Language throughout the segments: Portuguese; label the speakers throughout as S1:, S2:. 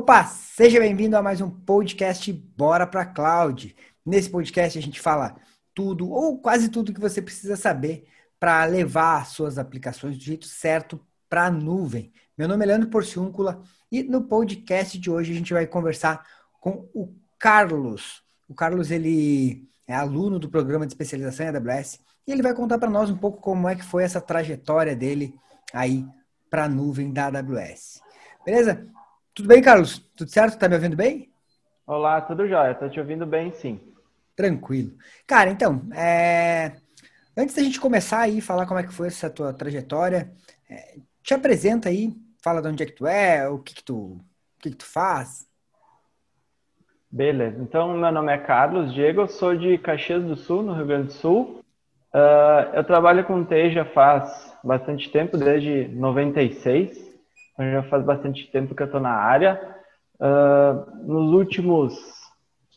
S1: Opa, seja bem-vindo a mais um podcast Bora para Cloud. Nesse podcast a gente fala tudo ou quase tudo que você precisa saber para levar suas aplicações do jeito certo para a nuvem. Meu nome é Leandro Porciúncula e no podcast de hoje a gente vai conversar com o Carlos. O Carlos ele é aluno do programa de especialização em AWS e ele vai contar para nós um pouco como é que foi essa trajetória dele aí para a nuvem da AWS. Beleza? Tudo bem, Carlos? Tudo certo? Tá me ouvindo bem?
S2: Olá, tudo jóia. Tô te ouvindo bem, sim.
S1: Tranquilo. Cara, então, é... antes da gente começar aí, falar como é que foi essa tua trajetória, é... te apresenta aí, fala de onde é que tu é, o que que tu, o que que tu faz.
S2: Beleza. Então, meu nome é Carlos Diego, eu sou de Caxias do Sul, no Rio Grande do Sul. Uh, eu trabalho com TI já faz bastante tempo, desde 96. Então já faz bastante tempo que eu estou na área. Uh, nos últimos,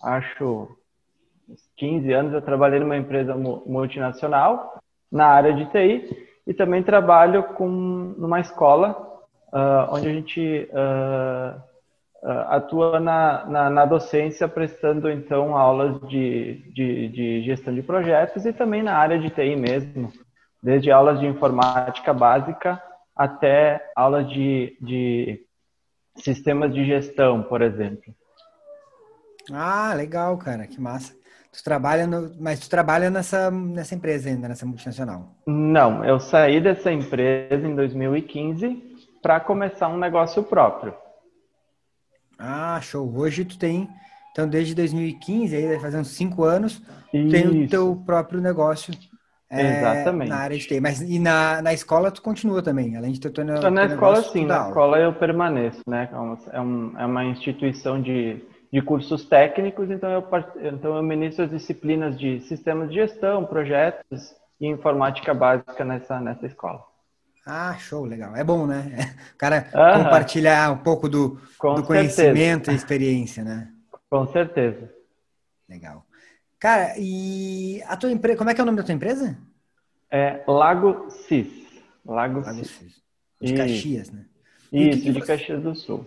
S2: acho, 15 anos, eu trabalhei numa empresa multinacional na área de TI e também trabalho com numa escola uh, onde a gente uh, atua na, na, na, docência, prestando então aulas de, de, de gestão de projetos e também na área de TI mesmo, desde aulas de informática básica até aulas de, de sistemas de gestão, por exemplo.
S1: Ah, legal, cara, que massa. Tu trabalha no, mas tu trabalha nessa, nessa empresa ainda, nessa multinacional?
S2: Não, eu saí dessa empresa em 2015 para começar um negócio próprio.
S1: Ah, show. Hoje tu tem, então desde 2015, aí vai fazer uns cinco anos, Isso. tem o teu próprio negócio Exatamente. Na área de TI. Mas e na, na escola tu continua também, além de ter teu,
S2: teu Na escola sim, na aula. escola eu permaneço, né? É, um, é uma instituição de, de cursos técnicos, então eu, então eu ministro as disciplinas de sistemas de gestão, projetos e informática básica nessa, nessa escola.
S1: Ah, show, legal. É bom, né? O cara Aham. compartilhar um pouco do, do conhecimento e experiência, né?
S2: Com certeza.
S1: Legal. Cara, e a tua empresa, como é que é o nome da tua empresa?
S2: É Lago Cis. Lago,
S1: Lago Cis. De Caxias, né?
S2: Isso, que que de você... Caxias do Sul.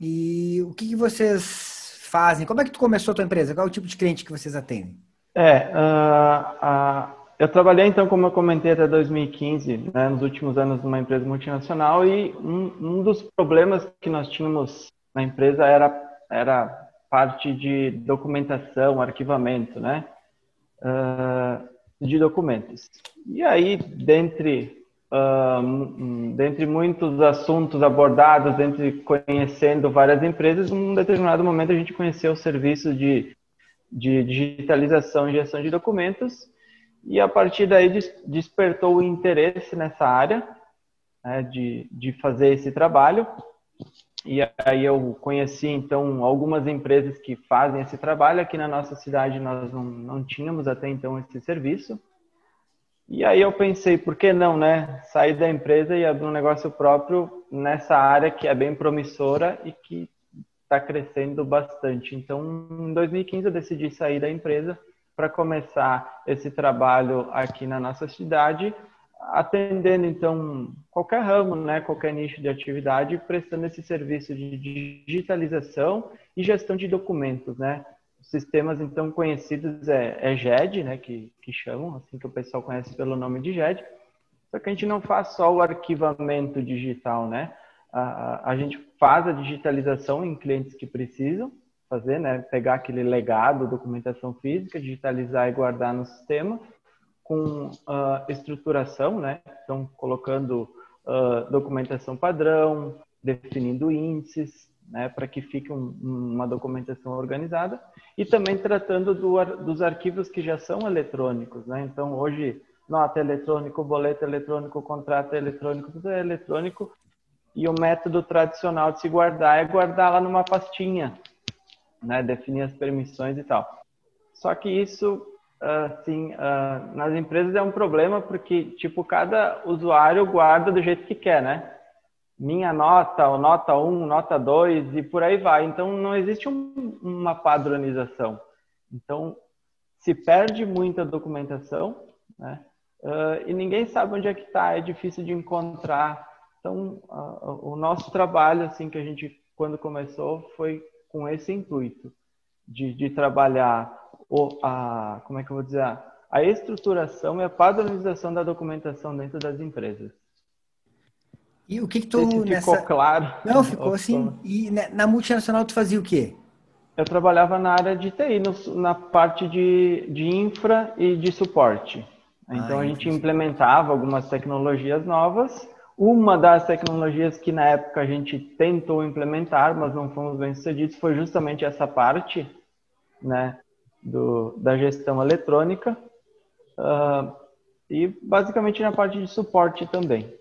S1: E o que, que, vocês fazem? Como é que tu começou a tua empresa? Qual é o tipo de cliente que vocês atendem?
S2: É, uh, uh, eu trabalhei então, como eu comentei, até 2015, né, nos últimos anos numa empresa multinacional e um, um dos problemas que nós tínhamos na empresa era, era parte de documentação, arquivamento, né? Uh, de documentos. E aí, dentre, dentre muitos assuntos abordados, dentre conhecendo várias empresas, num determinado momento a gente conheceu o serviço de, de digitalização e gestão de documentos, e a partir daí despertou o interesse nessa área né, de, de fazer esse trabalho. E aí eu conheci então algumas empresas que fazem esse trabalho. Aqui na nossa cidade nós não, não tínhamos até então esse serviço. E aí eu pensei, por que não, né? Sair da empresa e abrir um negócio próprio nessa área que é bem promissora e que está crescendo bastante. Então, em 2015 eu decidi sair da empresa para começar esse trabalho aqui na nossa cidade atendendo então qualquer ramo, né, qualquer nicho de atividade, prestando esse serviço de digitalização e gestão de documentos, né? Sistemas então conhecidos é, é GED, né, que, que chamam, assim que o pessoal conhece pelo nome de GED. Só que a gente não faz só o arquivamento digital, né? A, a gente faz a digitalização em clientes que precisam fazer, né? Pegar aquele legado, documentação física, digitalizar e guardar no sistema com uh, estruturação, né? Então, colocando uh, documentação padrão, definindo índices, né? Para que fique um, uma documentação organizada e também tratando do, dos arquivos que já são eletrônicos, né? Então, hoje, nota eletrônico, boleto eletrônico, contrato eletrônico, tudo é eletrônico e o método tradicional de se guardar é guardar lá numa pastinha, né? Definir as permissões e tal. Só que isso assim, nas empresas é um problema porque, tipo, cada usuário guarda do jeito que quer, né? Minha nota, ou nota 1, nota 2 e por aí vai. Então, não existe um, uma padronização. Então, se perde muita documentação, né? Uh, e ninguém sabe onde é que está, é difícil de encontrar. Então, uh, o nosso trabalho, assim, que a gente quando começou, foi com esse intuito de, de trabalhar o, a, como é que eu vou dizer, a estruturação e a padronização da documentação dentro das empresas.
S1: E o que que tu
S2: ficou
S1: nessa...
S2: claro?
S1: Não, ficou assim. E na multinacional tu fazia o quê?
S2: Eu trabalhava na área de TI, no, na parte de, de infra e de suporte. Então ah, a gente implementava algumas tecnologias novas. Uma das tecnologias que na época a gente tentou implementar, mas não fomos bem sucedidos, foi justamente essa parte, né, do, da gestão eletrônica. Uh, e basicamente na parte de suporte também.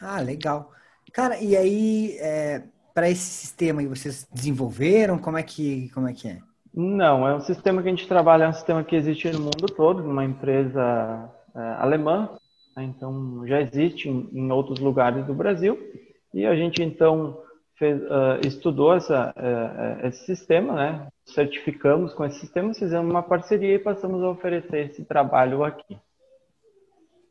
S1: Ah, legal. Cara, e aí, é, para esse sistema vocês desenvolveram? Como é que, como é, que é?
S2: Não, é um sistema que a gente trabalha, é um sistema que existe no mundo todo, numa empresa é, alemã, né? então já existe em, em, outros lugares do Brasil, e a gente então fez, uh, estudou essa, uh, esse sistema, né? certificamos com esse sistema, fizemos uma parceria e passamos a oferecer esse trabalho aqui.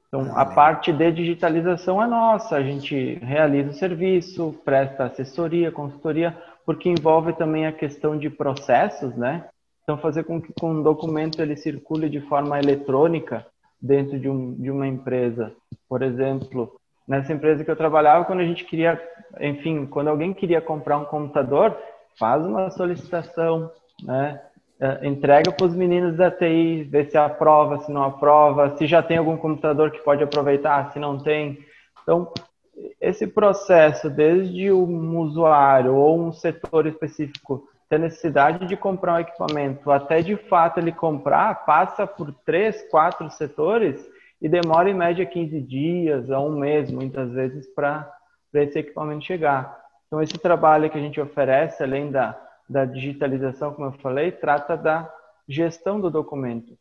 S2: Então, ah, a parte de digitalização é nossa, a gente realiza o serviço, presta assessoria, consultoria, porque envolve também a questão de processos, né? Então, fazer com que um documento ele circule de forma eletrônica dentro de, um, de uma empresa. Por exemplo, nessa empresa que eu trabalhava, quando a gente queria, enfim, quando alguém queria comprar um computador, faz uma solicitação, né? É, entrega para os meninos da TI, ver se aprova, se não aprova, se já tem algum computador que pode aproveitar, se não tem. Então, esse processo, desde um usuário ou um setor específico ter necessidade de comprar um equipamento, até de fato ele comprar, passa por três, quatro setores e demora em média 15 dias a um mês, muitas vezes, para esse equipamento chegar. Então, esse trabalho que a gente oferece, além da da digitalização, como eu falei, trata da gestão do documento.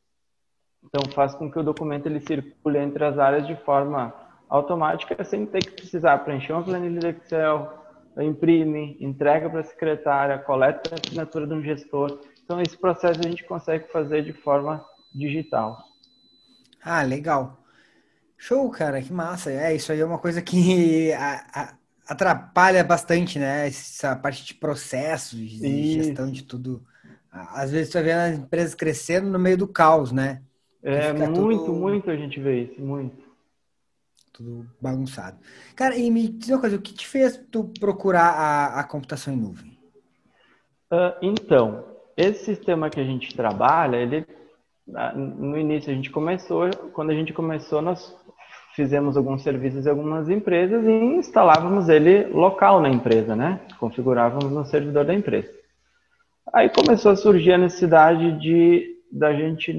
S2: Então, faz com que o documento ele circule entre as áreas de forma automática, sem ter que precisar preencher uma planilha de Excel, imprime, entrega para a secretária, coleta a assinatura de um gestor. Então, esse processo a gente consegue fazer de forma digital.
S1: Ah, legal. Show, cara, que massa. É, isso aí é uma coisa que a, a, atrapalha bastante, né? Essa parte de processos, de gestão de tudo. Às vezes você vê as empresas crescendo no meio do caos, né?
S2: É, muito, tudo... muito a gente vê isso, muito.
S1: Tudo bagunçado. Cara, e me diz uma coisa, o que te fez tu procurar a, a computação em nuvem?
S2: Uh, então, esse sistema que a gente trabalha, ele no início a gente começou, quando a gente começou, nós fizemos alguns serviços em algumas empresas e instalávamos ele local na empresa, né? Configurávamos no servidor da empresa. Aí começou a surgir a necessidade de da gente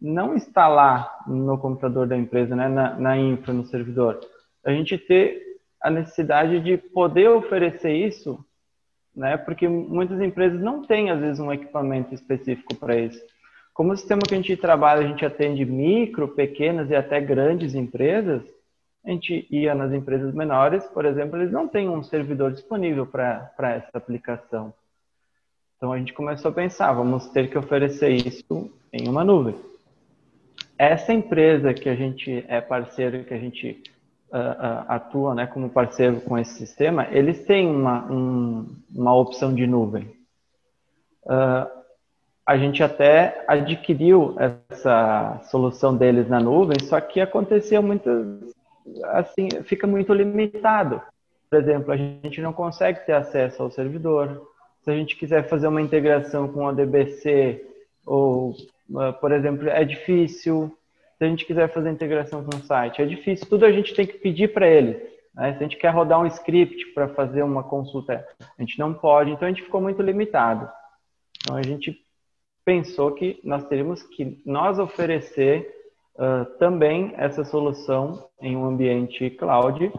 S2: não instalar no computador da empresa, né, na, na infra, no servidor, a gente ter a necessidade de poder oferecer isso, né, porque muitas empresas não têm às vezes um equipamento específico para isso. Como o sistema que a gente trabalha, a gente atende micro, pequenas e até grandes empresas, a gente ia nas empresas menores, por exemplo, eles não têm um servidor disponível para essa aplicação. Então a gente começou a pensar, vamos ter que oferecer isso em uma nuvem. Essa empresa que a gente é parceiro, que a gente uh, uh, atua né, como parceiro com esse sistema, eles têm uma, um, uma opção de nuvem. Uh, a gente até adquiriu essa solução deles na nuvem, só que acontecia muitas assim, fica muito limitado. Por exemplo, a gente não consegue ter acesso ao servidor. Se a gente quiser fazer uma integração com a DBC ou, ah, por exemplo, é difícil. Se a gente quiser fazer integração com o site, é difícil. Tudo a gente tem que pedir para eles. Né? Se a gente quer rodar um script para fazer uma consulta, a gente não pode. Então a gente ficou muito limitado. Então a gente pensou que nós teríamos que nós oferecer uh, também essa solução em um ambiente cloud,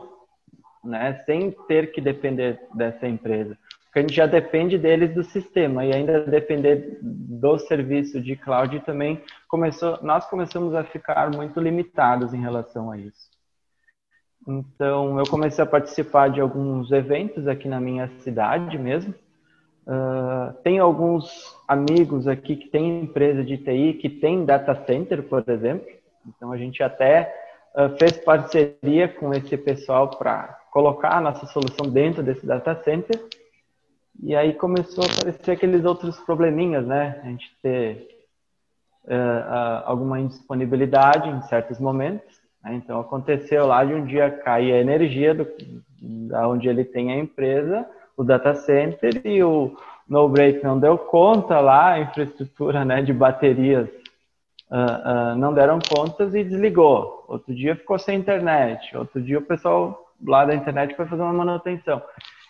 S2: né, sem ter que depender dessa empresa. Porque a gente já depende deles do sistema e ainda depender do serviço de cloud também começou, nós começamos a ficar muito limitados em relação a isso. Então, eu comecei a participar de alguns eventos aqui na minha cidade mesmo, Uh, tem alguns amigos aqui que têm empresa de TI, que tem data center, por exemplo. Então, a gente até uh, fez parceria com esse pessoal para colocar a nossa solução dentro desse data center. E aí começou a aparecer aqueles outros probleminhas, né? A gente ter uh, alguma indisponibilidade em certos momentos. Né? Então aconteceu lá de um dia cair a energia do, da onde ele tem a empresa, o data center e o no break não deu conta lá, a infraestrutura né, de baterias uh, uh, não deram contas e desligou. Outro dia ficou sem internet, outro dia o pessoal lá da internet foi fazer uma manutenção.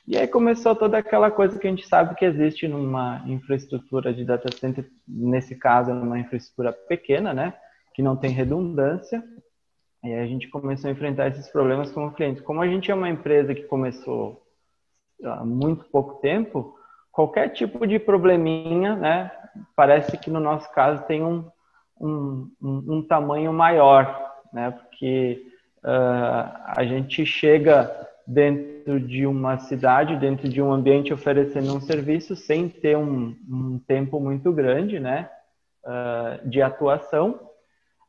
S2: E aí começou toda aquela coisa que a gente sabe que existe numa infraestrutura de data center, nesse caso, uma infraestrutura pequena, né? Que não tem redundância. E aí a gente começou a enfrentar esses problemas como cliente. Como a gente é uma empresa que começou há muito pouco tempo, qualquer tipo de probleminha, né? Parece que no nosso caso tem um, um, um, tamanho maior, né? Porque uh, a gente chega dentro de uma cidade, dentro de um ambiente oferecendo um serviço sem ter um, um tempo muito grande, né, uh, de atuação.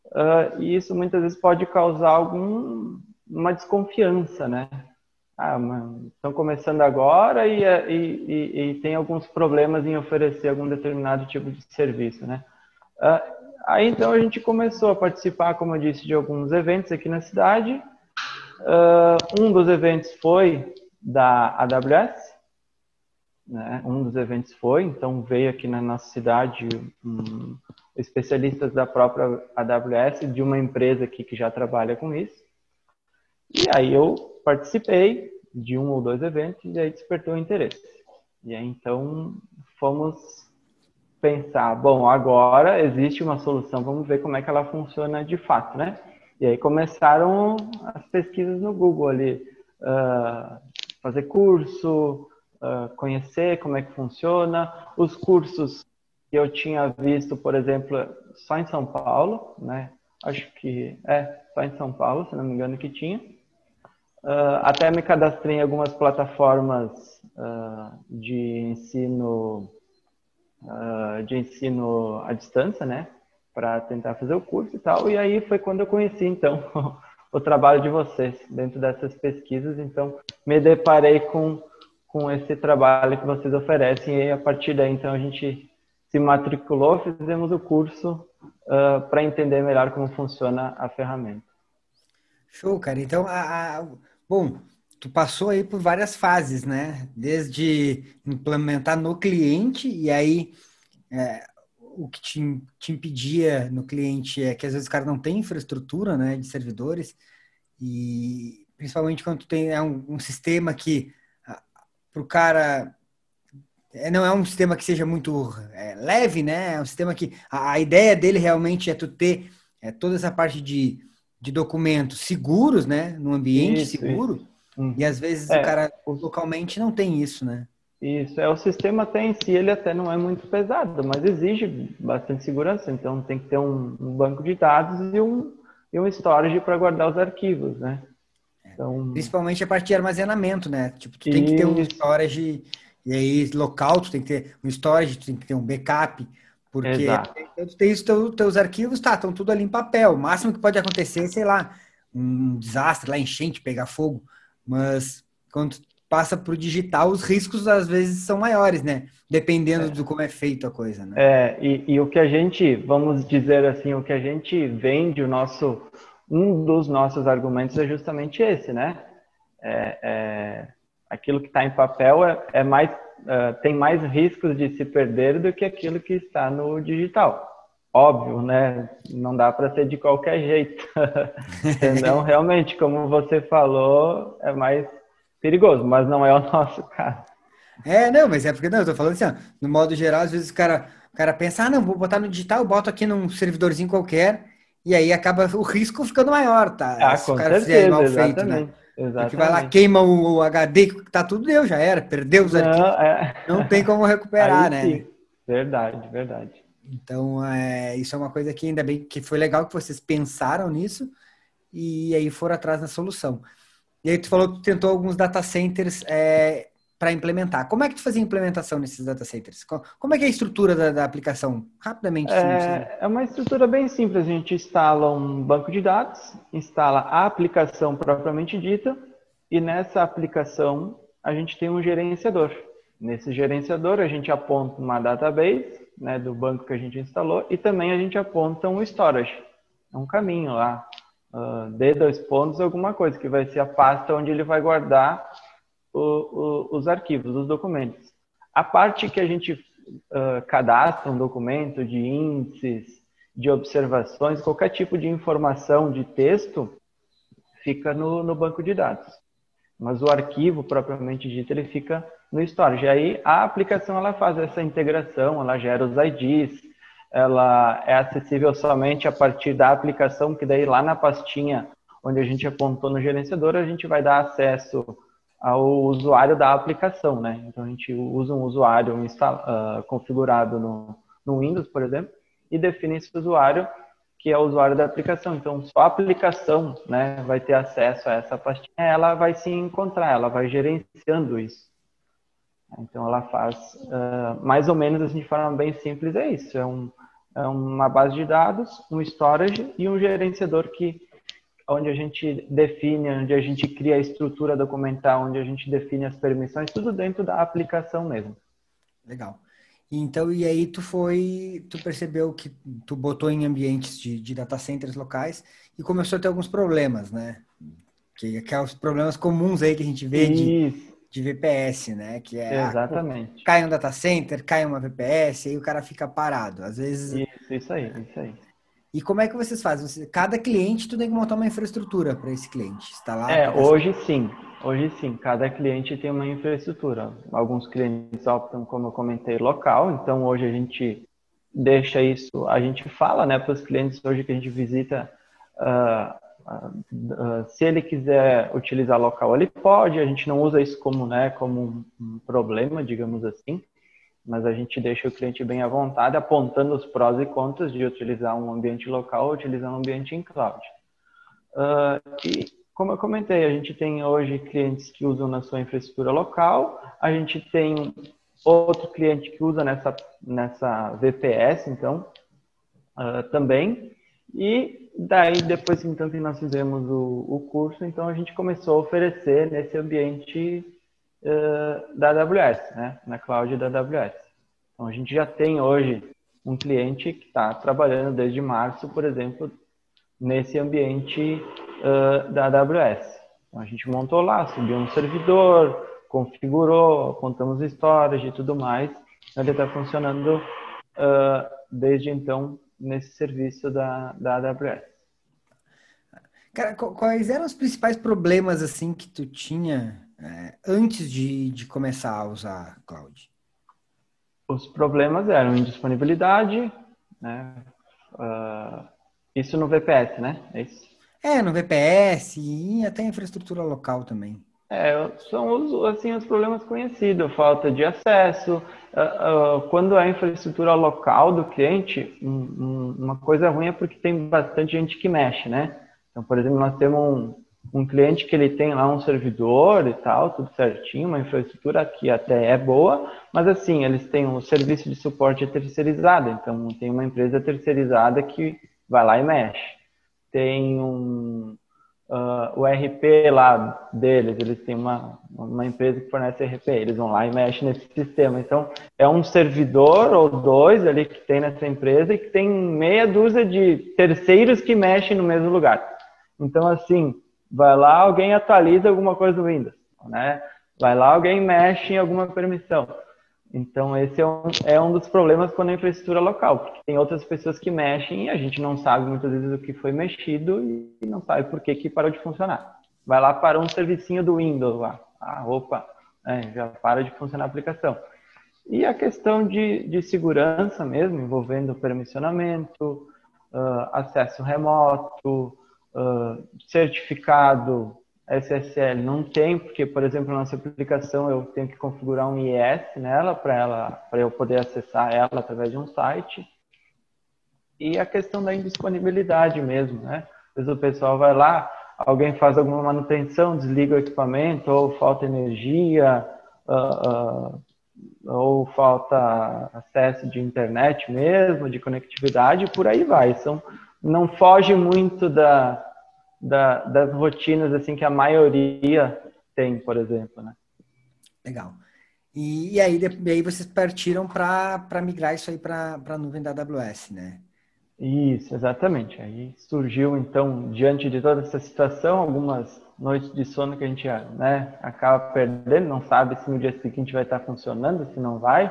S2: Uh, e isso muitas vezes pode causar algum uma desconfiança, né? Ah, estão começando agora e, e, e, e, tem alguns problemas em oferecer algum determinado tipo de serviço, né? Uh, aí então a gente começou a participar, como eu disse, de alguns eventos aqui na cidade Uh, um dos eventos foi da AWS, né? um dos eventos foi, então veio aqui na nossa cidade um, especialistas da própria AWS, de uma empresa aqui que já trabalha com isso. E aí eu participei de um ou dois eventos e aí despertou interesse. E aí então fomos pensar, bom, agora existe uma solução, vamos ver como é que ela funciona de fato, né? E aí começaram as pesquisas no Google ali, uh, fazer curso, uh, conhecer como é que funciona. Os cursos que eu tinha visto, por exemplo, só em São Paulo, né? Acho que é só em São Paulo, se não me engano, que tinha. Uh, até me cadastrei em algumas plataformas de ensino de ensino à distância, né? para tentar fazer o curso e tal. E aí foi quando eu conheci, então, o trabalho de vocês dentro dessas pesquisas. Então, me deparei com, com esse trabalho que vocês oferecem. E a partir daí, então, a gente se matriculou, fizemos o curso uh, para entender melhor como funciona a ferramenta.
S1: Show, cara. Então, a, a, bom, tu passou aí por várias fases, né? Desde implementar no cliente e aí é, o que te, te impedia no cliente é que às vezes o cara não tem infraestrutura né, de servidores e principalmente quando tu tem é um, um sistema que para o cara é, não é um sistema que seja muito é, leve, né? É um sistema que a, a, ideia dele realmente é tu ter é, toda essa parte de, de documentos seguros, né? Num ambiente isso, seguro. Isso. Hum. E às vezes é. o cara localmente não tem isso, né?
S2: Isso, é o sistema até em si, ele até não é muito pesado, mas exige bastante segurança, então tem que ter um, um banco de dados e um, e um storage para guardar os arquivos, né?
S1: Então... Principalmente a parte de armazenamento, né? Tipo, tu tem que ter um storage, e aí local, tu tem que ter um storage, tu tem que ter um backup, porque Exato. tu tem os teus, teus arquivos, tá, estão tudo ali em papel. O máximo que pode acontecer, sei lá, um desastre lá, enchente, pegar fogo, mas quando passa para o digital, os riscos às vezes são maiores, né? Dependendo é. do como é feito a coisa, né?
S2: É, e, e, o que a gente, vamos dizer assim, o que a gente vende, o nosso, um dos nossos argumentos é justamente esse, né? É, é aquilo que está em papel é, é mais, é, tem mais riscos de se perder do que aquilo que está no digital. Óbvio, né? Não dá para ser de qualquer jeito. Então, realmente, como você falou, é mais perigoso, mas não é o nosso caso.
S1: É, não, mas é porque não, eu tô falando assim, ó, no modo geral, às vezes o cara, o cara pensa, ah, não, vou botar no digital, boto aqui num servidorzinho qualquer, e aí acaba o risco ficando maior, tá?
S2: Ah, Se com o cara certeza, mal feito, né?
S1: Exatamente. Porque vai lá, queima o, HD, tá tudo deu, já era, perdeu os não, arquivos. É... Não tem como recuperar, aí, né? Sim.
S2: Verdade, verdade.
S1: Então, é, isso é uma coisa que ainda bem que foi legal que vocês pensaram nisso e aí foram atrás da solução. E aí tu falou que tu tentou alguns data centers é, para implementar. Como é que tu fazia a implementação nesses data centers? Como é que é a estrutura da, da aplicação? Rapidamente.
S2: É, é, uma estrutura bem simples. A gente instala um banco de dados, instala a aplicação propriamente dita, e nessa aplicação a gente tem um gerenciador. Nesse gerenciador, a gente aponta uma database né, do banco que a gente instalou e também a gente aponta um storage, é um caminho lá, uh, de dois pontos, alguma coisa, que vai ser a pasta onde ele vai guardar o, o, os arquivos, os documentos. A parte que a gente uh, cadastra um documento de índices, de observações, qualquer tipo de informação de texto, fica no, no banco de dados. Mas o arquivo propriamente dito, ele fica no storage. E aí a aplicação ela faz essa integração, ela gera os IDs, ela é acessível somente a partir da aplicação, que daí lá na pastinha onde a gente apontou no gerenciador, a gente vai dar acesso ao usuário da aplicação, né? Então a gente usa um usuário uh, configurado no, no Windows, por exemplo, e define esse usuário que é o usuário da aplicação. Então só a aplicação, né, vai ter acesso a essa pastinha, ela vai se encontrar, ela vai gerenciando isso. Então ela faz uh, mais ou menos assim de forma bem simples é isso, é, um, é uma base de dados, um storage e um gerenciador que onde a gente define, onde a gente cria a estrutura documental, onde a gente define as permissões, tudo dentro da aplicação mesmo.
S1: Legal. Então, e aí tu foi, tu percebeu que tu botou em ambientes de, de data centers locais e começou a ter alguns problemas, né? Que aqueles problemas comuns aí que a gente vê de, de VPS, né? Que é
S2: ah, exatamente.
S1: Ah, cai um data center, cai uma VPS, aí o cara fica parado. Às vezes.
S2: Isso, isso aí, isso aí.
S1: E como é que vocês fazem? Cada cliente tu tem que montar uma infraestrutura para esse cliente instalar?
S2: É, hoje sim. Hoje sim, cada cliente tem uma infraestrutura. Alguns clientes optam, como eu comentei, local. Então hoje a gente deixa isso, a gente fala, né, para os clientes hoje que a gente visita, uh, uh, uh, se ele quiser utilizar local, ele pode. A gente não usa isso como, né, como um problema, digamos assim mas a gente deixa o cliente bem à vontade, apontando os prós e contras de utilizar um ambiente local ou utilizar um ambiente em cloud. Uh, e, como eu comentei, a gente tem hoje clientes que usam na sua infraestrutura local, a gente tem outro cliente que usa nessa, nessa VPS, então, uh, também. E daí, depois então que nós fizemos o, o curso, então a gente começou a oferecer nesse ambiente uh, da AWS, né? na cloud da AWS. Então, a gente já tem hoje um cliente que está trabalhando desde março, por exemplo, nesse ambiente uh, da AWS. Então, a gente montou lá, subiu um servidor, configurou, contamos storage e tudo mais. Ele está funcionando uh, desde então nesse serviço da, da AWS.
S1: Cara, quais eram os principais problemas assim que tu tinha é, antes de, de começar a usar cloud?
S2: Os problemas eram indisponibilidade, né? Uh, isso no VPS, né?
S1: É isso? É, no VPS e até infraestrutura local também.
S2: É, são os, assim, os problemas conhecidos, falta de acesso. Uh, uh, quando é infraestrutura local do cliente, um, um, uma coisa ruim é porque tem bastante gente que mexe, né? Então, por exemplo, nós temos um, um cliente que ele tem lá um servidor e tal, tudo certinho, uma infraestrutura que até é boa, mas assim, eles têm um serviço de suporte terceirizado, então tem uma empresa terceirizada que vai lá e mexe. Tem um uh, o RP lá deles, eles têm uma, uma empresa que fornece RP, eles vão lá e mexem nesse sistema. Então, é um servidor ou dois ali que tem nessa empresa e que tem meia dúzia de terceiros que mexem no mesmo lugar. Então, assim, vai lá, alguém atualiza alguma coisa no Windows, né? Vai lá, alguém mexe em alguma permissão. Então, esse é um, é um dos problemas quando a infraestrutura local, porque tem outras pessoas que mexem e a gente não sabe muitas vezes o que foi mexido e não sabe por que, que parou de funcionar. Vai lá para um servicinho do Windows lá. Ah, opa, é, já para de funcionar a aplicação. E a questão de, de segurança mesmo, envolvendo permissionamento, uh, acesso remoto, certificado SSL não tem, porque, por exemplo, na nossa aplicação eu tenho que configurar um IS nela para ela, para eu poder acessar ela através de um site. E a questão da indisponibilidade mesmo, né? Às vezes o pessoal vai lá, alguém faz alguma manutenção, desliga o equipamento, ou falta energia, uh, uh, ou falta acesso de internet mesmo, de conectividade, por aí vai. São, não foge muito da, da, das rotinas assim que a maioria tem, por exemplo, né?
S1: Legal. E, e aí, e aí vocês partiram para migrar isso aí para a nuvem da AWS, né?
S2: Isso, exatamente. Aí surgiu, então, diante de toda essa situação, algumas noites de sono que a gente né, acaba perdendo, não sabe se no dia seguinte vai estar funcionando, se não vai.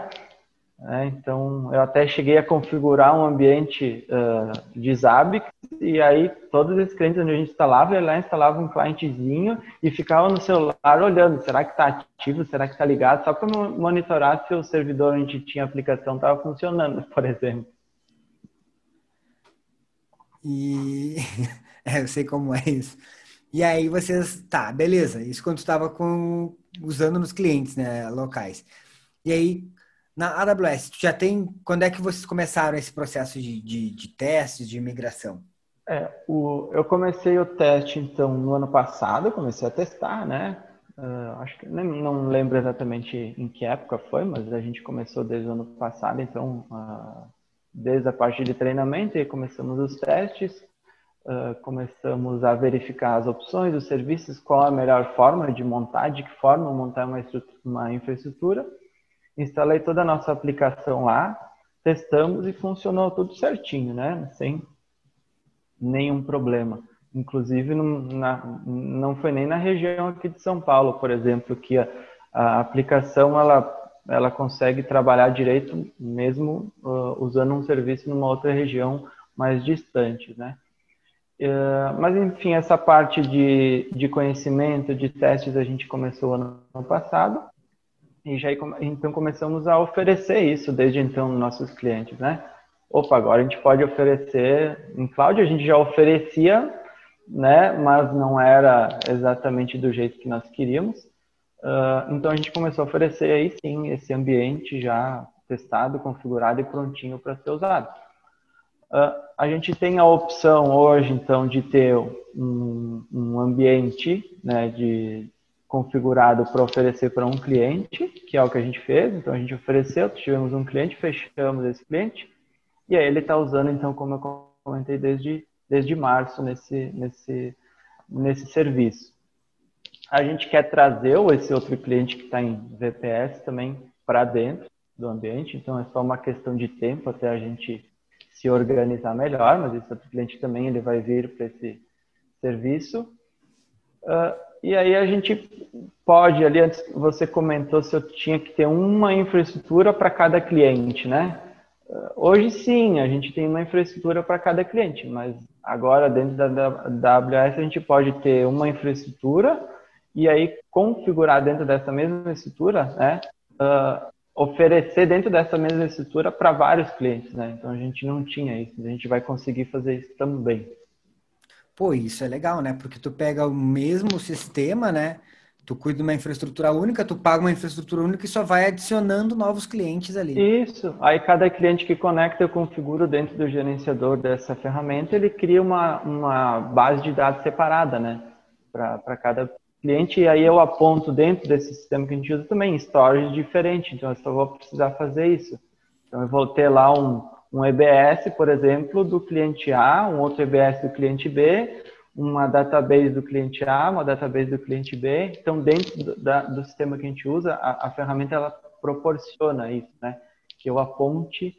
S2: É, então, eu até cheguei a configurar um ambiente uh, de Zabbix e aí todos esses clientes onde a gente instalava, ele lá instalava um clientezinho e ficava no celular olhando, será que está ativo, será que está ligado, só para monitorar se o servidor onde tinha a aplicação estava funcionando, por exemplo.
S1: E é, eu sei como é isso. E aí vocês, tá, beleza. Isso quando estava usando nos clientes, né, locais. E aí na AWS, já tem. Quando é que vocês começaram esse processo de, de, de testes, de migração?
S2: É, o, eu comecei o teste, então, no ano passado, comecei a testar, né? Uh, acho que não lembro exatamente em que época foi, mas a gente começou desde o ano passado, então, uh, desde a parte de treinamento, e começamos os testes, uh, começamos a verificar as opções, os serviços, qual a melhor forma de montar, de que forma montar uma, uma infraestrutura instalei toda a nossa aplicação lá, testamos e funcionou tudo certinho, né? Sem nenhum problema. Inclusive, não, na, não foi nem na região aqui de São Paulo, por exemplo, que a, a aplicação ela, ela consegue trabalhar direito mesmo uh, usando um serviço numa outra região mais distante, né? Uh, mas, enfim, essa parte de, de conhecimento, de testes, a gente começou ano passado. E já então começamos a oferecer isso desde então nos nossos clientes, né? Opa, agora a gente pode oferecer em cloud, a gente já oferecia, né? Mas não era exatamente do jeito que nós queríamos. Uh, então a gente começou a oferecer aí sim esse ambiente já testado, configurado e prontinho para ser usado. Uh, a gente tem a opção hoje então de ter um, um ambiente né, de, configurado para oferecer para um cliente, que é o que a gente fez. Então a gente ofereceu, tivemos um cliente, fechamos esse cliente, e aí ele está usando, então, como eu comentei desde, desde março nesse, nesse, nesse serviço. A gente quer trazer esse outro cliente que está em VPS também para dentro do ambiente, então é só uma questão de tempo até a gente se organizar melhor, mas esse outro cliente também ele vai vir para esse serviço. Uh, e aí a gente pode, ali antes você comentou se eu tinha que ter uma infraestrutura para cada cliente, né? Hoje sim, a gente tem uma infraestrutura para cada cliente, mas agora dentro da AWS a gente pode ter uma infraestrutura e aí configurar dentro dessa mesma estrutura, né? Uh, oferecer dentro dessa mesma estrutura para vários clientes, né? Então a gente não tinha isso, a gente vai conseguir fazer isso também.
S1: Pô, isso é legal, né? Porque tu pega o mesmo sistema, né? Tu cuida de uma infraestrutura única, tu paga uma infraestrutura única e só vai adicionando novos clientes ali.
S2: Isso. Aí cada cliente que conecta, eu configuro dentro do gerenciador dessa ferramenta, ele cria uma, uma base de dados separada, né? Para cada cliente. E aí eu aponto dentro desse sistema que a gente usa também storage diferente. Então eu só vou precisar fazer isso. Então eu vou ter lá um, um EBS, por exemplo, do cliente A, um outro EBS do cliente B, uma database do cliente A, uma database do cliente B. Então, dentro do, da, do sistema que a gente usa, a, a, ferramenta ela proporciona isso, né? Que eu aponte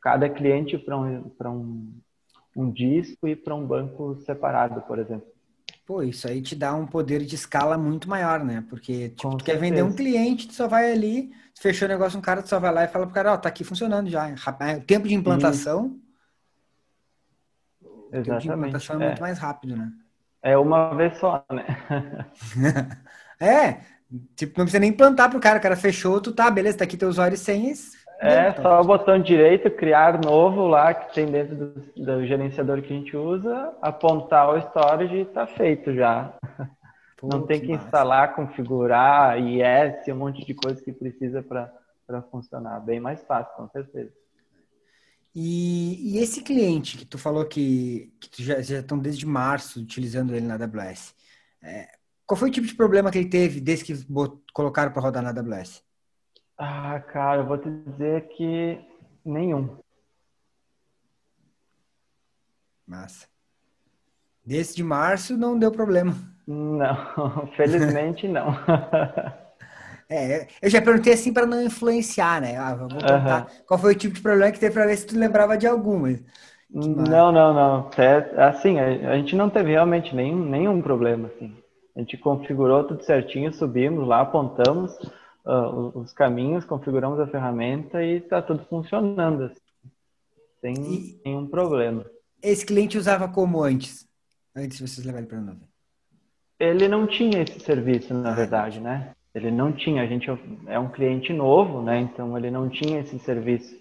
S2: cada cliente para um, um, um disco e para um banco separado, por exemplo.
S1: Pô, isso aí te dá um poder de escala muito maior, né? Porque tipo, tu quer vender um cliente, tu só vai ali, fechou o negócio, um cara, tu só vai lá e fala pro cara, ó, oh, tá aqui funcionando já. O tempo de implantação.
S2: Exatamente. O tempo de
S1: implantação é, é muito mais rápido, né?
S2: É uma vez só, né?
S1: é, tipo, não precisa nem implantar pro cara, o cara fechou, tu tá, beleza, tá aqui teu usuário e senhas,
S2: é, só o botão direito, criar novo lá que tem dentro do, do gerenciador que a gente usa, apontar o storage e está feito já. Putz, Não tem que massa. instalar, configurar, IS, um monte de coisa que precisa para funcionar. Bem mais fácil, com certeza.
S1: E, e, esse cliente que tu falou que, que já, já estão desde março utilizando ele na AWS, é, qual foi o tipo de problema que ele teve desde que colocaram para rodar na AWS?
S2: Ah, cara, eu vou te dizer que nenhum.
S1: Massa. Desse de março não deu problema.
S2: Não, felizmente não.
S1: É, eu já perguntei assim para não influenciar, né? Ah, vou perguntar uhum. qual foi o tipo de problema que teve para ver se tu lembrava de algumas.
S2: Não, não, não. É, assim, a, a, gente não teve realmente nenhum, nenhum problema, assim. A gente configurou tudo certinho, subimos lá, apontamos uh, os caminhos, configuramos a ferramenta e está tudo funcionando, assim, sem e nenhum problema.
S1: Esse cliente usava como antes? Antes de vocês levarem para a nuvem?
S2: Ele não tinha esse serviço, na verdade, né? Ele não tinha, a gente é um cliente novo, né? Então ele não tinha esse serviço.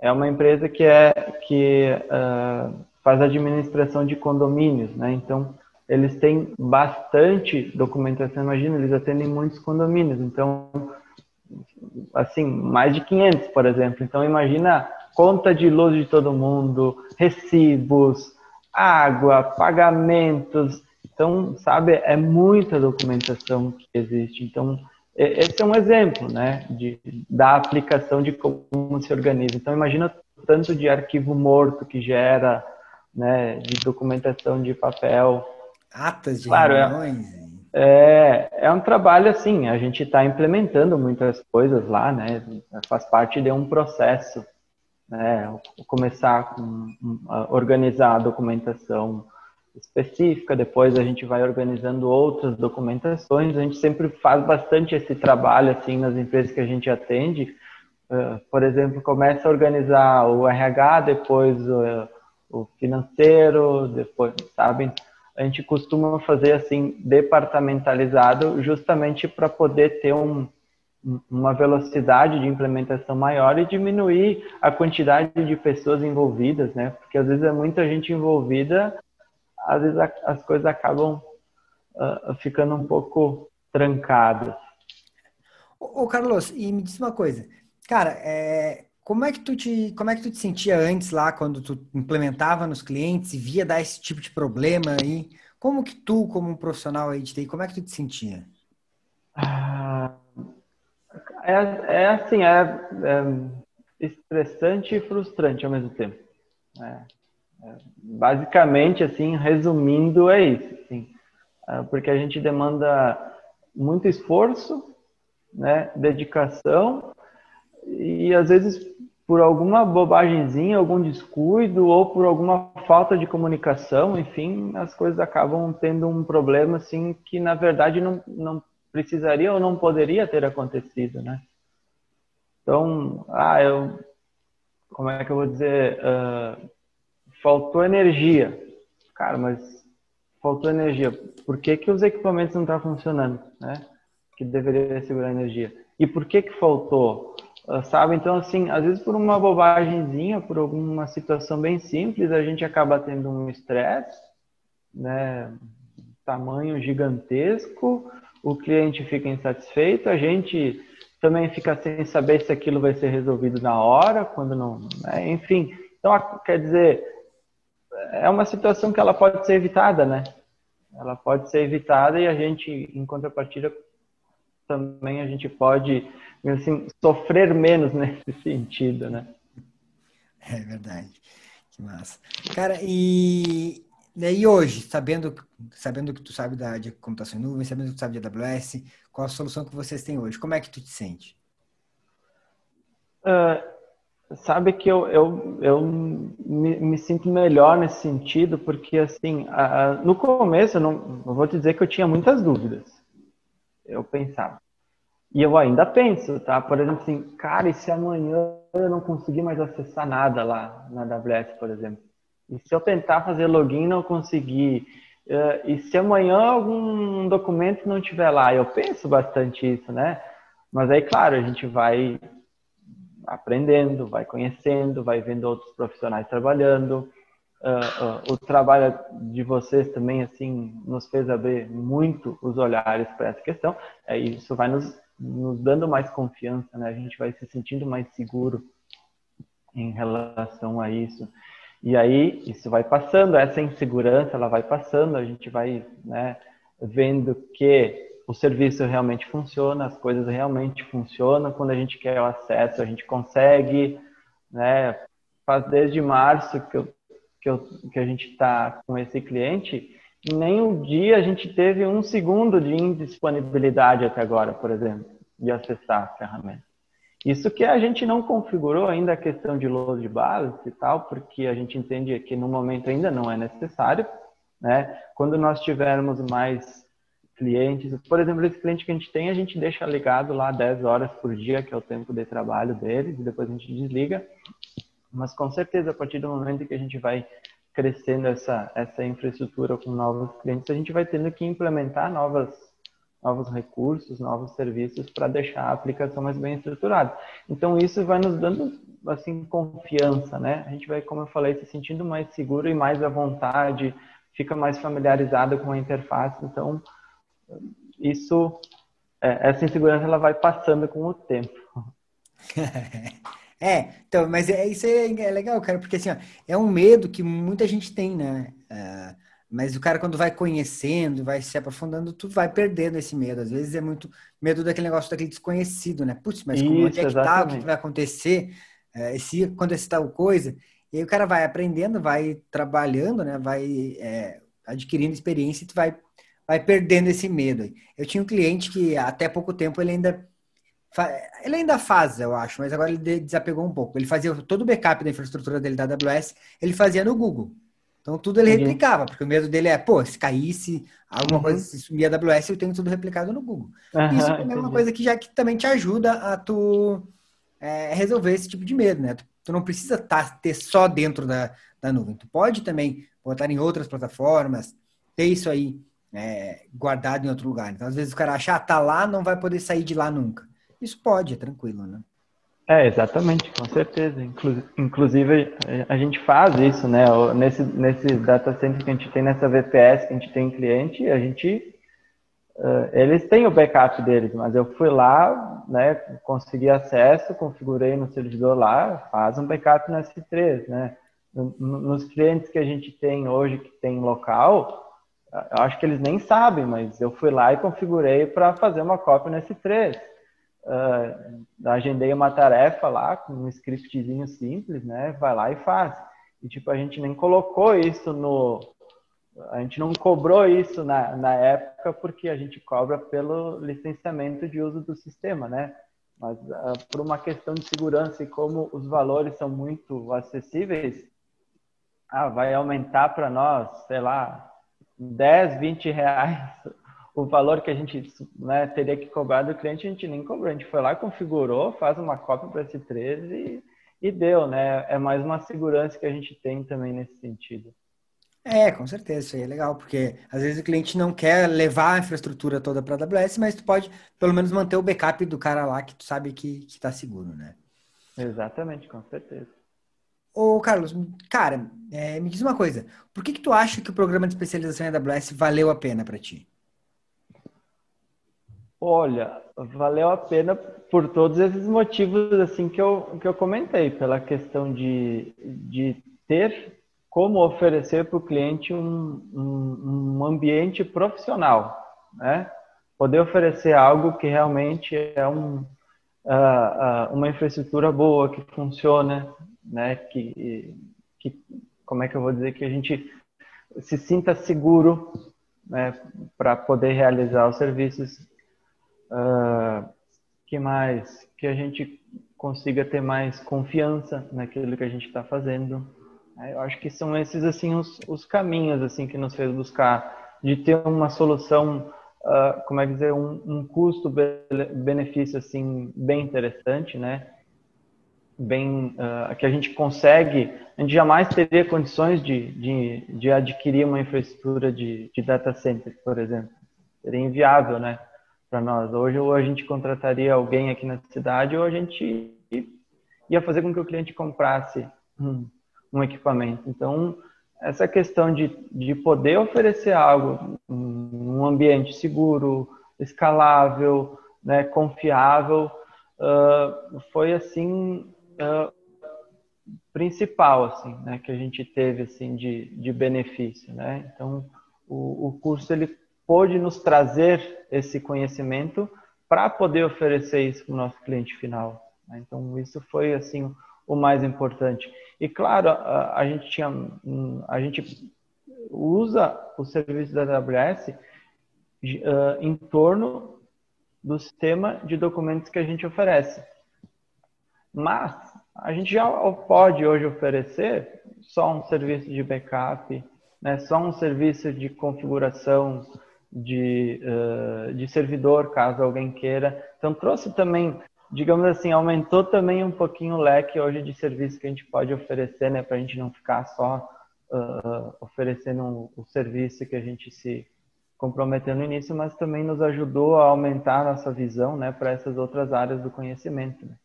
S2: É uma empresa que é que uh, faz administração de condomínios, né? Então eles têm bastante documentação. Imagina, eles atendem muitos condomínios. Então, assim, mais de 500, por exemplo. Então imagina conta de luz de todo mundo, recibos, água, pagamentos, então, sabe, é muita documentação que existe. Então, esse é um exemplo, né, de, da aplicação de como se organiza. Então, imagina o tanto de arquivo morto que gera, né, de documentação de papel.
S1: Atas de claro,
S2: é reuniões. É, é, é um trabalho assim, a gente está implementando muitas coisas lá, né, faz parte de um processo, né, começar a organizar a documentação, específica, depois a gente vai organizando outras documentações. A gente sempre faz bastante esse trabalho assim nas empresas que a gente atende. Uh, por exemplo, começa a organizar o RH, depois uh, o financeiro, depois, sabem? A gente costuma fazer assim departamentalizado, justamente para poder ter um, uma velocidade de implementação maior e diminuir a quantidade de pessoas envolvidas, né? Porque às vezes é muita gente envolvida às vezes a, as coisas acabam uh, ficando um pouco trancadas.
S1: Ô, ô, Carlos, e me diz uma coisa, cara, é, como é que tu te, como é que tu te sentia antes lá quando tu implementava nos clientes e via dar esse tipo de problema aí? Como que tu, como um profissional aí de TI, como é que tu te sentia?
S2: Ah, é, é assim, é, é estressante e frustrante ao mesmo tempo. É, Basicamente, assim, resumindo, é isso. Assim, ah, porque a gente demanda muito esforço, né, dedicação, e às vezes por alguma bobagemzinha, algum descuido ou por alguma falta de comunicação, enfim, as coisas acabam tendo um problema assim que na verdade não, não precisaria ou não poderia ter acontecido, né? Então, ah, eu, como é que eu vou dizer, uh, faltou energia. Cara, mas faltou energia. Por que, que os equipamentos não estão tá funcionando, né? Que deveria segurar energia. E por que que faltou? Uh, sabe? Então, assim, às vezes por uma bobagemzinha, por alguma situação bem simples, a gente acaba tendo um estresse, né? Tamanho gigantesco, o cliente fica insatisfeito, a gente também fica sem saber se aquilo vai ser resolvido na hora, quando não, né? enfim. Então, quer dizer, é uma situação que ela pode ser evitada, né? Ela pode ser evitada e a gente, em contrapartida, também a gente pode, assim, sofrer menos nesse sentido, né?
S1: É verdade. Que massa. Cara, e daí hoje, sabendo, sabendo que tu sabe da de computação em nuvem, sabendo que tu sabe de AWS, qual a solução que vocês têm hoje? Como é que tu te sente?
S2: Uh, Sabe que eu, eu, eu me, me, sinto melhor nesse sentido, porque assim, a, a, no começo, eu não, não vou te dizer que eu tinha muitas dúvidas. Eu pensava. E eu ainda penso, tá? Por exemplo, assim, cara, e se amanhã eu não conseguir mais acessar nada lá na AWS, por exemplo? E se eu tentar fazer login e não conseguir? Uh, e se amanhã algum documento não estiver lá? Eu penso bastante isso, né? Mas aí, claro, a gente vai aprendendo, vai conhecendo, vai vendo outros profissionais trabalhando. Uh, o trabalho de vocês também assim nos fez abrir muito os olhares para essa questão. É, isso vai nos, nos dando mais confiança, né? A gente vai se sentindo mais seguro em relação a isso. E aí isso vai passando, essa insegurança ela vai passando, a gente vai né, vendo que o serviço realmente funciona, as coisas realmente funcionam. Quando a gente quer o acesso, a gente consegue, né? Faz desde março que, eu, que, eu, que a gente está com esse cliente, nem um dia a gente teve um segundo de indisponibilidade até agora, por exemplo. de acessar a ferramenta. Isso que a gente não configurou ainda a questão de load balance e tal, porque a gente entende que no momento ainda não é necessário, né? Quando nós tivermos mais clientes, por exemplo, esse cliente que a gente tem, a gente deixa ligado lá 10 horas por dia, que é o tempo de trabalho deles, e depois a gente desliga. Mas com certeza, a partir do momento que a gente vai crescendo essa, essa infraestrutura com novos clientes, a gente vai tendo que implementar novas novos recursos, novos serviços para deixar a aplicação mais bem estruturada. Então isso vai nos dando assim confiança, né? A gente vai, como eu falei, se sentindo mais seguro e mais à vontade, fica mais familiarizado com a interface. Então isso, é, essa insegurança ela vai passando com o tempo.
S1: É, então, mas é, isso é, é legal, cara, porque assim, ó, é um medo que muita gente tem, né? Uh, mas o cara, quando vai conhecendo, vai se aprofundando, tu vai perdendo esse medo. Às vezes é muito medo daquele negócio daquele desconhecido, né? Putz, mas como, onde é que tá? O que vai acontecer? É, se acontecer tal coisa? E aí o cara vai aprendendo, vai trabalhando, né? Vai é, adquirindo experiência e tu vai, vai perdendo esse medo. Eu tinha um cliente que até pouco tempo ele ainda ele ainda faz, eu acho, mas agora ele desapegou um pouco. Ele fazia todo o backup da infraestrutura dele da AWS, ele fazia no Google. Então tudo ele replicava, porque o medo dele é, pô, se caísse alguma uhum. coisa, se sumir a AWS, eu tenho tudo replicado no Google. Uhum, Isso é uma coisa que já que também te ajuda a tu é, resolver esse tipo de medo, né? Tu, tu não precisa tá, ter só dentro da, da nuvem. Tu pode também botar em outras plataformas, ter isso aí é, guardado em outro lugar. Então, às vezes o cara acha, ah, tá lá, não vai poder sair de lá nunca. Isso pode, é tranquilo, né?
S2: É, exatamente, com certeza. Inclusive, a gente faz isso, né? Nesse, nesse data center que a gente tem, nessa VPS que a gente tem cliente, a gente. Uh, eles têm o backup deles, mas eu fui lá, né? Consegui acesso, configurei no servidor lá, faz um backup no S3, né? Nos clientes que a gente tem hoje, que tem local, eu acho que eles nem sabem, mas eu fui lá e configurei para fazer uma cópia no S3 uh, agendei uma tarefa lá com um scriptzinho simples, né? Vai lá e faz. E tipo, a gente nem colocou isso no. A gente não cobrou isso na, na época porque a gente cobra pelo licenciamento de uso do sistema, né? Mas uh, por uma questão de segurança e como os valores são muito acessíveis, ah, vai aumentar para nós, sei lá, 10, 20 reais o valor que a gente né, teria que cobrar do cliente, a gente nem cobrou. A gente foi lá, configurou, faz uma cópia para esse 13 e, e deu, né? É mais uma segurança que a gente tem também nesse sentido.
S1: É, com certeza, isso aí é legal, porque às vezes o cliente não quer levar a infraestrutura toda para a AWS, mas tu pode pelo menos manter o backup do cara lá que tu sabe que está seguro, né?
S2: Exatamente, com certeza.
S1: Ô, Carlos, cara, é, me diz uma coisa, por que que tu acha que o programa de especialização em AWS valeu a pena para ti?
S2: Olha, valeu a pena por todos esses motivos assim que eu, que eu comentei, pela questão de, de ter como oferecer para o cliente um, um, um, ambiente profissional, né? Poder oferecer algo que realmente é um, uh, uh, uma infraestrutura boa, que funciona, né? Que, que, como é que eu vou dizer, que a gente se sinta seguro né? para poder realizar os serviços Uh, que mais? Que a gente consiga ter mais confiança naquilo que a gente está fazendo. Eu acho que são esses assim os, os, caminhos assim que nos fez buscar de ter uma solução, uh, como é que dizer, um, um custo-benefício assim bem interessante, né? Bem uh, que a gente consegue, a gente jamais teria condições de, de, de adquirir uma infraestrutura de, de data center, por exemplo, seria inviável, né? Para nós. Hoje ou a gente contrataria alguém aqui na cidade ou a gente ia fazer com que o cliente comprasse um, equipamento. Então, essa questão de, de poder oferecer algo, um ambiente seguro, escalável, né, confiável, uh, foi assim uh, principal assim, né, que a gente teve assim de, de benefício, né? Então, o, o curso ele pôde nos trazer esse conhecimento para poder oferecer isso para o nosso cliente final. Né? Então, isso foi assim o mais importante. E claro, a, gente tinha, a gente usa o serviço da AWS em torno do sistema de documentos que a gente oferece. Mas a gente já pode hoje oferecer só um serviço de backup, né, só um serviço de configuração de, uh, de servidor, caso alguém queira. Então trouxe também, digamos assim, aumentou também um pouquinho o leque hoje de serviço que a gente pode oferecer, né, para a gente não ficar só uh, oferecendo o um, serviço que a gente se comprometeu no início, mas também nos ajudou a aumentar a nossa visão, né, para essas outras áreas do conhecimento. Né?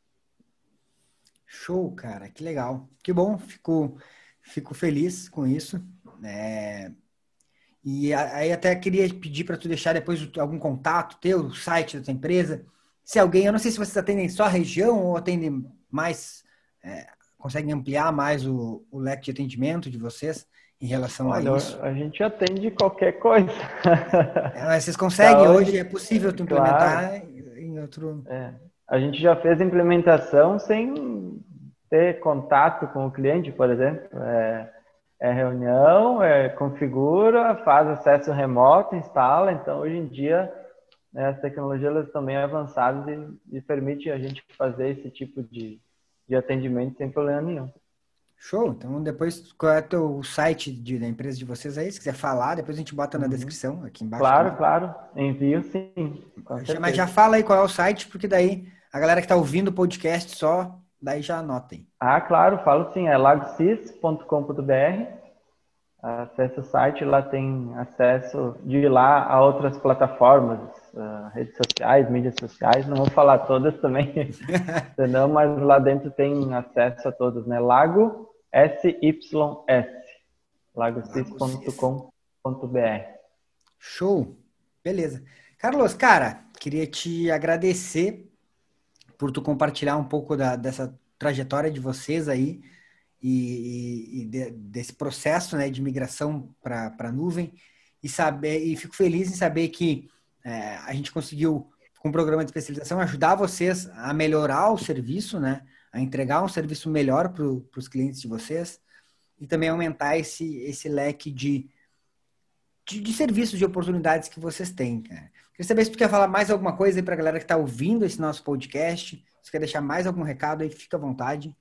S1: Show, cara, que legal. Que bom, fico, fico feliz com isso. É... E aí até queria pedir para tu deixar depois algum contato teu, o site da tua empresa. Se alguém, eu não sei se vocês atendem só a região ou atendem mais, é, conseguem ampliar mais o, o, leque de atendimento de vocês em relação Olha, a isso.
S2: A gente atende qualquer coisa.
S1: É, mas vocês conseguem então, hoje, é possível tu implementar claro. em outro.
S2: É. A gente já fez a implementação sem ter contato com o cliente, por exemplo. É, é reunião, é, configura, faz acesso remoto, instala. Então, hoje em dia, né, as tecnologias elas estão bem avançadas e, e permite a gente fazer esse tipo de, de atendimento sem problema nenhum.
S1: Show! Então, depois, qual é o site de, da empresa de vocês aí? Se quiser falar, depois a gente bota na uhum. descrição aqui embaixo.
S2: Claro, também. claro. Envio sim.
S1: Mas já fala aí qual é o site, porque daí a galera que está ouvindo o podcast só, daí já anotem.
S2: Ah, claro, falo sim. É lagosis.com.br. Acesse o site, lá tem acesso de lá a outras plataformas, uh, redes sociais, mídias sociais. Não vou falar todas também, senão, mas lá dentro tem acesso a todos, né? Lago SYS, lagosis.com.br.
S1: Show! Beleza. Carlos, cara, queria te agradecer por tu compartilhar um pouco da, dessa trajetória de vocês aí e, e de, desse processo né, de migração para a nuvem e saber e fico feliz em saber que é, a gente conseguiu com o programa de especialização ajudar vocês a melhorar o serviço, né, a entregar um serviço melhor para os clientes de vocês e também aumentar esse, esse leque de, de, de serviços, de oportunidades que vocês têm. Cara. Queria saber se tu quer falar mais alguma coisa aí para a galera que está ouvindo esse nosso podcast. Se quer deixar mais algum recado aí, fica à vontade.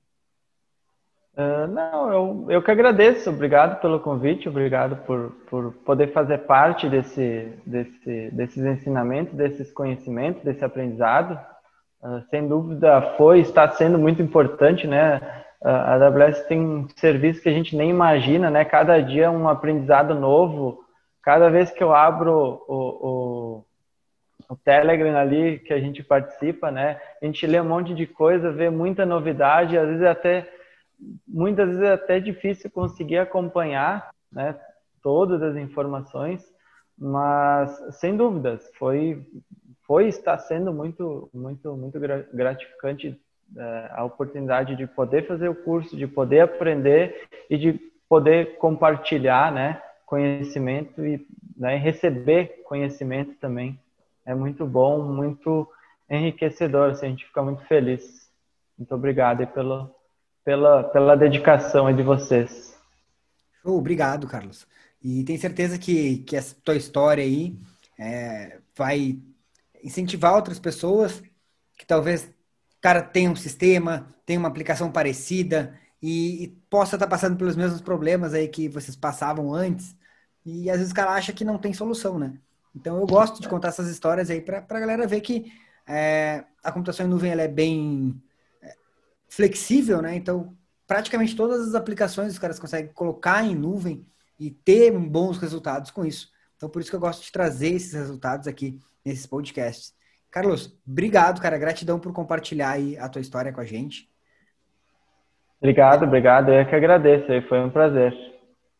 S2: Uh, não, eu, eu que agradeço. Obrigado pelo convite, obrigado por, por poder fazer parte desse, desse, desses ensinamentos, desses conhecimentos, desse aprendizado. Uh, sem dúvida foi, está sendo muito importante, né? Uh, a AWS tem um serviço que a gente nem imagina, né? Cada dia um aprendizado novo. Cada vez que eu abro o, o o Telegram ali que a gente participa, né? A gente lê um monte de coisa, vê muita novidade, às vezes é até muitas vezes é até difícil conseguir acompanhar, né, todas as informações, mas sem dúvidas foi foi está sendo muito muito muito gratificante é, a oportunidade de poder fazer o curso, de poder aprender e de poder compartilhar, né, conhecimento e né, receber conhecimento também é muito bom, muito enriquecedor, assim, a gente fica muito feliz. Muito obrigado pelo, pela, pela dedicação de vocês.
S1: Show, obrigado, Carlos. E tenho certeza que, que essa tua história aí é, vai incentivar outras pessoas que talvez cara tenha um sistema, tenha uma aplicação parecida e, e possa estar passando pelos mesmos problemas aí que vocês passavam antes. E às vezes o cara acha que não tem solução, né? Então eu gosto de contar essas histórias aí para a galera ver que é, a computação em nuvem ela é bem é, flexível, né? Então praticamente todas as aplicações os caras conseguem colocar em nuvem e ter bons resultados com isso. Então por isso que eu gosto de trazer esses resultados aqui nesses podcasts. Carlos, obrigado, cara. Gratidão por compartilhar aí a tua história com a gente.
S2: Obrigado, obrigado. Eu que agradeço. Foi um prazer.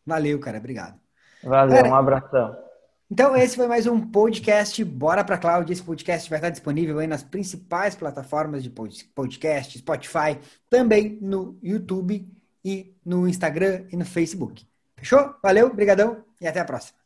S1: Valeu, cara. Obrigado.
S2: Valeu, cara, um abração.
S1: Então, esse foi mais um podcast Bora para Cloud. Esse podcast vai estar disponível aí nas principais plataformas de podcast, Spotify, também no YouTube e no Instagram e no Facebook. Fechou? Valeu, brigadão e até a próxima.